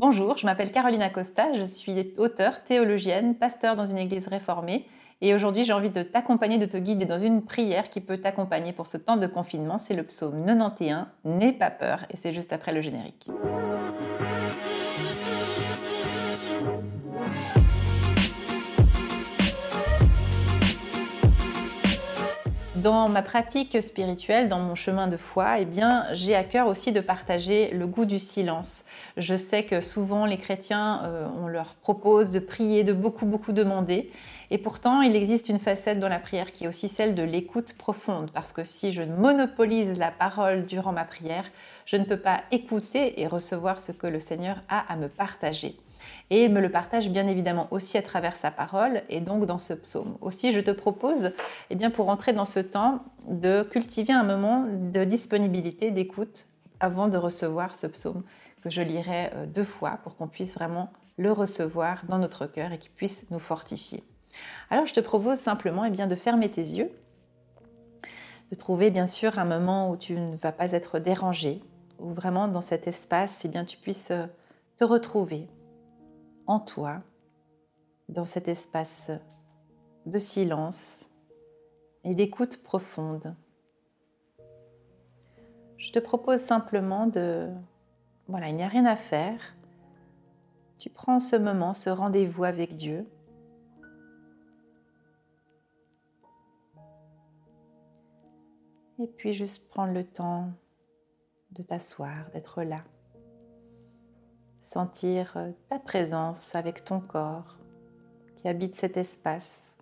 Bonjour, je m'appelle Caroline Acosta, je suis auteure, théologienne, pasteur dans une église réformée et aujourd'hui j'ai envie de t'accompagner, de te guider dans une prière qui peut t'accompagner pour ce temps de confinement. C'est le psaume 91, N'aie pas peur et c'est juste après le générique. Dans ma pratique spirituelle, dans mon chemin de foi, eh bien, j'ai à cœur aussi de partager le goût du silence. Je sais que souvent les chrétiens, euh, on leur propose de prier, de beaucoup, beaucoup demander. Et pourtant, il existe une facette dans la prière qui est aussi celle de l'écoute profonde. Parce que si je monopolise la parole durant ma prière, je ne peux pas écouter et recevoir ce que le Seigneur a à me partager et me le partage bien évidemment aussi à travers sa parole et donc dans ce psaume. Aussi, je te propose, eh bien, pour entrer dans ce temps, de cultiver un moment de disponibilité, d'écoute avant de recevoir ce psaume que je lirai euh, deux fois pour qu'on puisse vraiment le recevoir dans notre cœur et qu'il puisse nous fortifier. Alors, je te propose simplement eh bien, de fermer tes yeux, de trouver bien sûr un moment où tu ne vas pas être dérangé, où vraiment dans cet espace, eh bien, tu puisses euh, te retrouver, en toi, dans cet espace de silence et d'écoute profonde. Je te propose simplement de... Voilà, il n'y a rien à faire. Tu prends ce moment, ce rendez-vous avec Dieu. Et puis juste prendre le temps de t'asseoir, d'être là sentir euh, ta présence avec ton corps qui habite cet espace.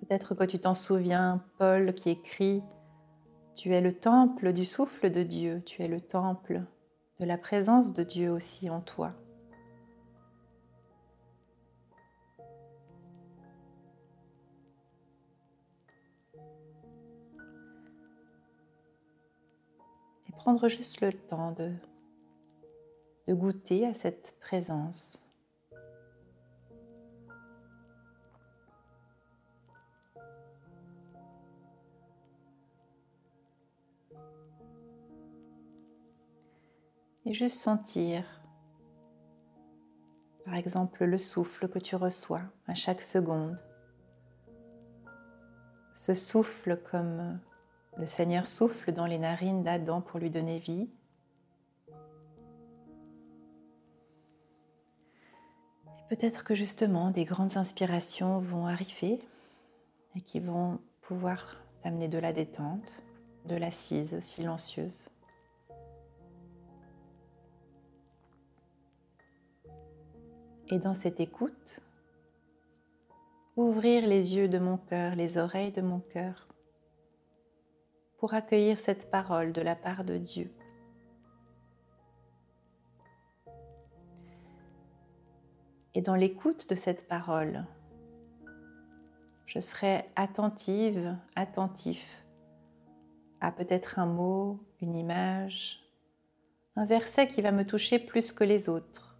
Peut-être que tu t'en souviens, Paul qui écrit Tu es le temple du souffle de Dieu, tu es le temple de la présence de Dieu aussi en toi. Et prendre juste le temps de de goûter à cette présence. Et juste sentir, par exemple, le souffle que tu reçois à chaque seconde. Ce souffle comme le Seigneur souffle dans les narines d'Adam pour lui donner vie. Peut-être que justement des grandes inspirations vont arriver et qui vont pouvoir t'amener de la détente, de l'assise silencieuse. Et dans cette écoute, ouvrir les yeux de mon cœur, les oreilles de mon cœur, pour accueillir cette parole de la part de Dieu Et dans l'écoute de cette parole, je serai attentive, attentif à peut-être un mot, une image, un verset qui va me toucher plus que les autres,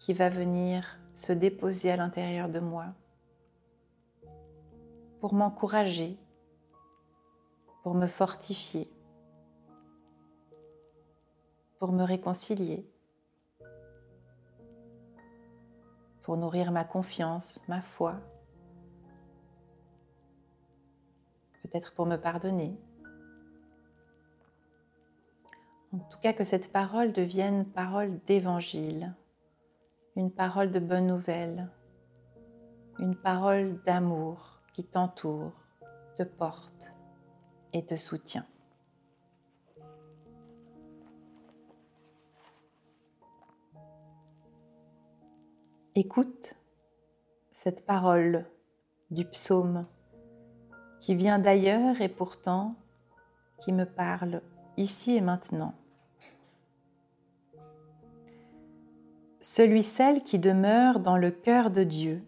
qui va venir se déposer à l'intérieur de moi pour m'encourager, pour me fortifier, pour me réconcilier. Pour nourrir ma confiance, ma foi, peut-être pour me pardonner. En tout cas, que cette parole devienne parole d'évangile, une parole de bonne nouvelle, une parole d'amour qui t'entoure, te porte et te soutient. Écoute cette parole du psaume qui vient d'ailleurs et pourtant qui me parle ici et maintenant. Celui, celle qui demeure dans le cœur de Dieu,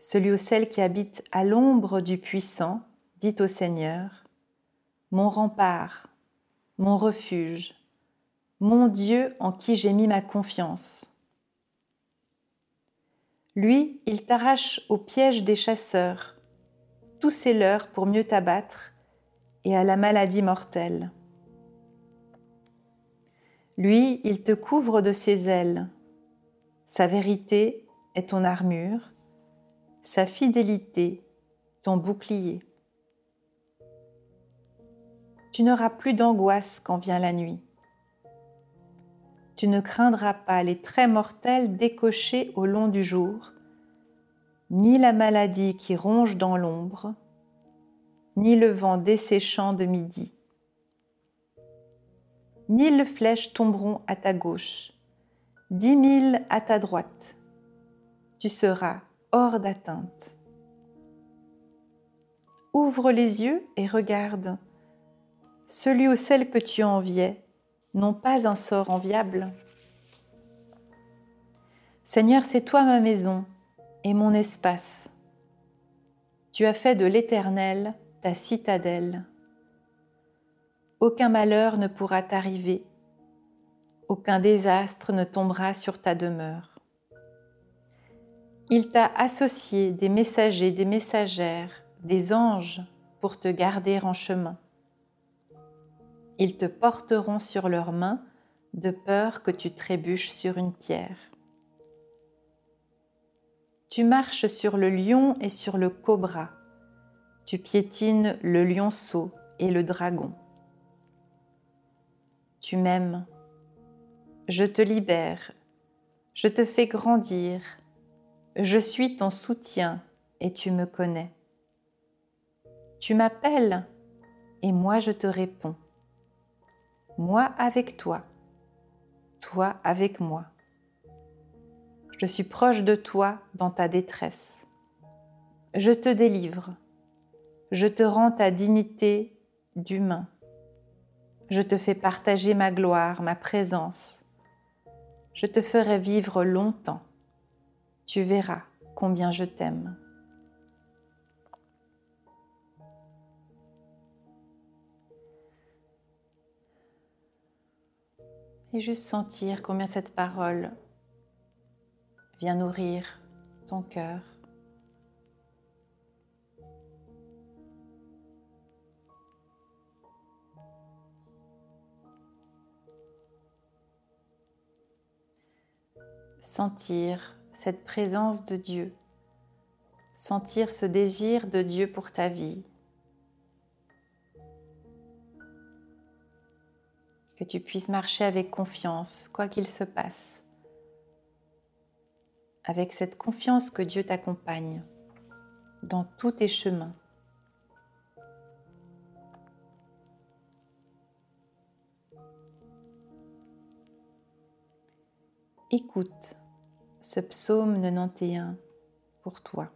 celui ou celle qui habite à l'ombre du puissant, dit au Seigneur, mon rempart, mon refuge, mon Dieu en qui j'ai mis ma confiance. Lui, il t'arrache au piège des chasseurs, tous ses leurs pour mieux t'abattre, et à la maladie mortelle. Lui, il te couvre de ses ailes. Sa vérité est ton armure, sa fidélité ton bouclier. Tu n'auras plus d'angoisse quand vient la nuit. Tu ne craindras pas les traits mortels décochés au long du jour, ni la maladie qui ronge dans l'ombre, ni le vent desséchant de midi. Mille flèches tomberont à ta gauche, dix mille à ta droite. Tu seras hors d'atteinte. Ouvre les yeux et regarde. Celui ou celle que tu enviais n'ont pas un sort enviable. Seigneur, c'est toi ma maison et mon espace. Tu as fait de l'Éternel ta citadelle. Aucun malheur ne pourra t'arriver, aucun désastre ne tombera sur ta demeure. Il t'a associé des messagers, des messagères, des anges pour te garder en chemin. Ils te porteront sur leurs mains de peur que tu trébuches sur une pierre. Tu marches sur le lion et sur le cobra. Tu piétines le lionceau et le dragon. Tu m'aimes. Je te libère. Je te fais grandir. Je suis ton soutien et tu me connais. Tu m'appelles et moi je te réponds. Moi avec toi, toi avec moi. Je suis proche de toi dans ta détresse. Je te délivre. Je te rends ta dignité d'humain. Je te fais partager ma gloire, ma présence. Je te ferai vivre longtemps. Tu verras combien je t'aime. Et juste sentir combien cette parole Viens nourrir ton cœur. Sentir cette présence de Dieu, sentir ce désir de Dieu pour ta vie. Que tu puisses marcher avec confiance, quoi qu'il se passe avec cette confiance que Dieu t'accompagne dans tous tes chemins. Écoute ce psaume 91 pour toi.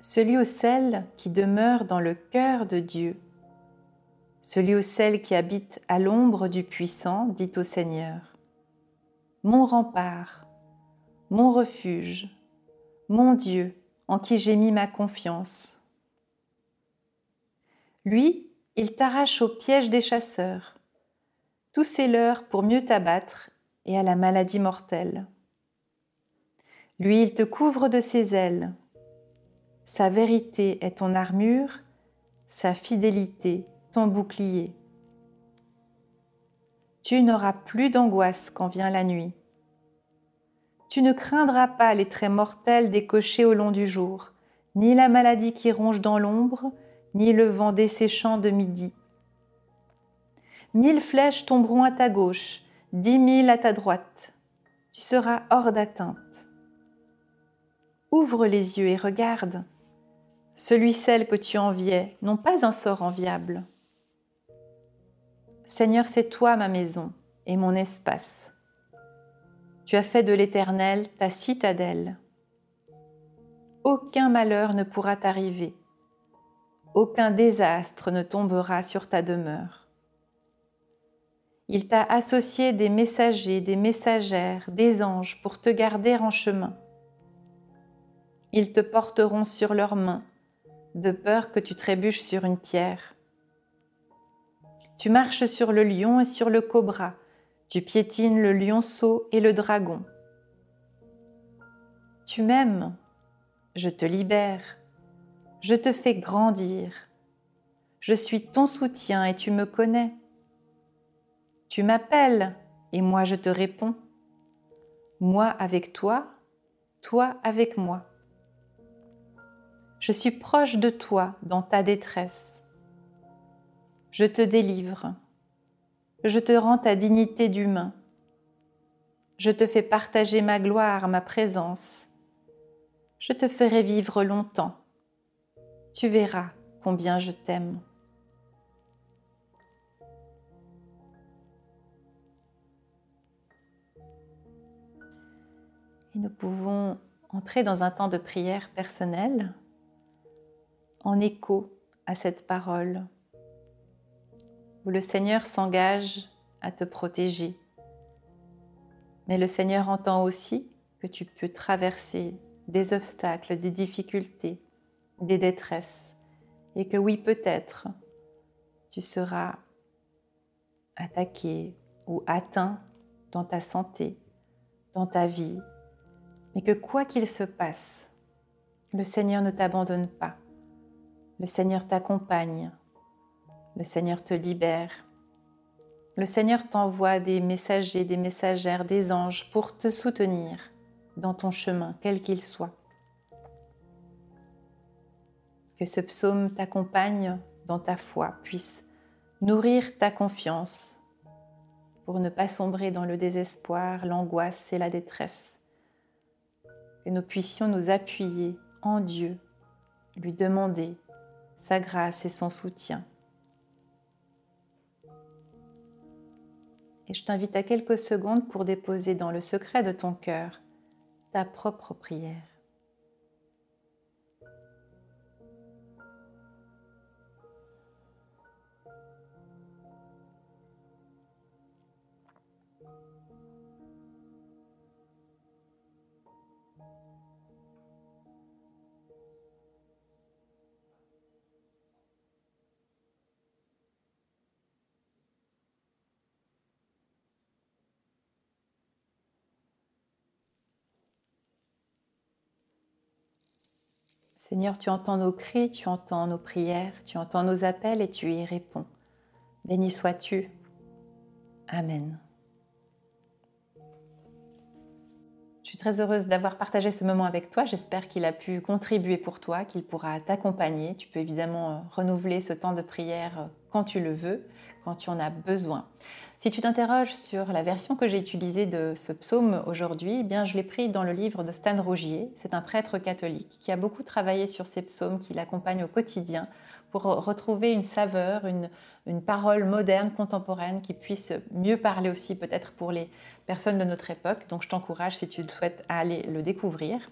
Celui ou celle qui demeure dans le cœur de Dieu, celui ou celle qui habite à l'ombre du puissant, dit au Seigneur mon rempart, mon refuge, mon Dieu en qui j'ai mis ma confiance. Lui, il t'arrache au piège des chasseurs. Tous ces leurs pour mieux t'abattre et à la maladie mortelle. Lui, il te couvre de ses ailes. Sa vérité est ton armure, sa fidélité bouclier tu n'auras plus d'angoisse quand vient la nuit. Tu ne craindras pas les traits mortels décochés au long du jour, ni la maladie qui ronge dans l'ombre, ni le vent desséchant de midi. Mille flèches tomberont à ta gauche, dix mille à ta droite. Tu seras hors d'atteinte. Ouvre les yeux et regarde. Celui, celle que tu enviais n'ont pas un sort enviable. Seigneur, c'est toi ma maison et mon espace. Tu as fait de l'Éternel ta citadelle. Aucun malheur ne pourra t'arriver, aucun désastre ne tombera sur ta demeure. Il t'a associé des messagers, des messagères, des anges pour te garder en chemin. Ils te porteront sur leurs mains, de peur que tu trébuches sur une pierre. Tu marches sur le lion et sur le cobra, tu piétines le lionceau et le dragon. Tu m'aimes, je te libère, je te fais grandir, Je suis ton soutien et tu me connais. Tu m'appelles et moi je te réponds. Moi avec toi, toi avec moi. Je suis proche de toi dans ta détresse. Je te délivre. Je te rends ta dignité d'humain. Je te fais partager ma gloire, ma présence. Je te ferai vivre longtemps. Tu verras combien je t'aime. Et nous pouvons entrer dans un temps de prière personnelle en écho à cette parole où le Seigneur s'engage à te protéger. Mais le Seigneur entend aussi que tu peux traverser des obstacles, des difficultés, des détresses, et que oui, peut-être, tu seras attaqué ou atteint dans ta santé, dans ta vie, mais que quoi qu'il se passe, le Seigneur ne t'abandonne pas. Le Seigneur t'accompagne. Le Seigneur te libère. Le Seigneur t'envoie des messagers, des messagères, des anges pour te soutenir dans ton chemin, quel qu'il soit. Que ce psaume t'accompagne dans ta foi, puisse nourrir ta confiance pour ne pas sombrer dans le désespoir, l'angoisse et la détresse que nous puissions nous appuyer en Dieu, lui demander sa grâce et son soutien. Et je t'invite à quelques secondes pour déposer dans le secret de ton cœur ta propre prière. Seigneur, tu entends nos cris, tu entends nos prières, tu entends nos appels et tu y réponds. Béni sois-tu. Amen. Je suis très heureuse d'avoir partagé ce moment avec toi. J'espère qu'il a pu contribuer pour toi, qu'il pourra t'accompagner. Tu peux évidemment euh, renouveler ce temps de prière euh, quand tu le veux, quand tu en as besoin. Si tu t'interroges sur la version que j'ai utilisée de ce psaume aujourd'hui, eh bien je l'ai pris dans le livre de Stan Rougier. C'est un prêtre catholique qui a beaucoup travaillé sur ces psaumes, qui l'accompagne au quotidien pour retrouver une saveur, une, parole moderne, contemporaine, qui puisse mieux parler aussi peut-être pour les personnes de notre époque. Donc je t'encourage, si tu souhaites, à aller le découvrir.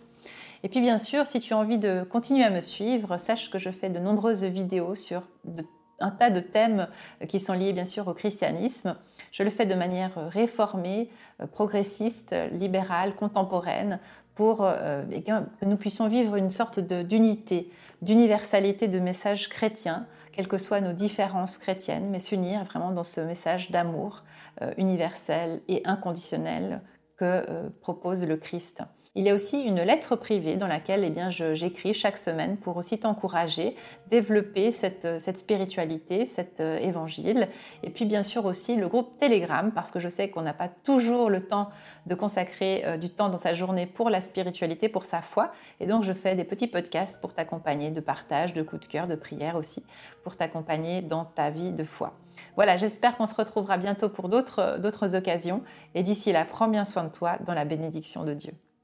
Et puis bien sûr, si tu as envie de continuer à me suivre, sache que je fais de nombreuses vidéos sur de un tas de thèmes qui sont liés bien sûr au christianisme. Je le fais de manière réformée, euh, progressiste, libérale, contemporaine, pour euh, que nous puissions vivre une sorte d'unité, d'universalité de messages chrétiens, quelles que soient nos différences chrétiennes, mais s'unir vraiment dans ce message d'amour euh, universel et inconditionnel que propose le Christ. Il y a aussi une lettre privée dans laquelle eh bien, j'écris chaque semaine pour aussi t'encourager, développer cette, cette, spiritualité, cet euh, évangile. Et puis bien sûr aussi le groupe Telegram, parce que je sais qu'on n'a pas toujours le temps de consacrer euh, du temps dans sa journée pour la spiritualité, pour sa foi. Et donc je fais des petits podcasts pour t'accompagner de partage, de coups de cœur, de prière aussi, pour t'accompagner dans ta vie de foi. Voilà, j'espère qu'on se retrouvera bientôt pour d'autres occasions. Et d'ici là, prends bien soin de toi dans la bénédiction de Dieu.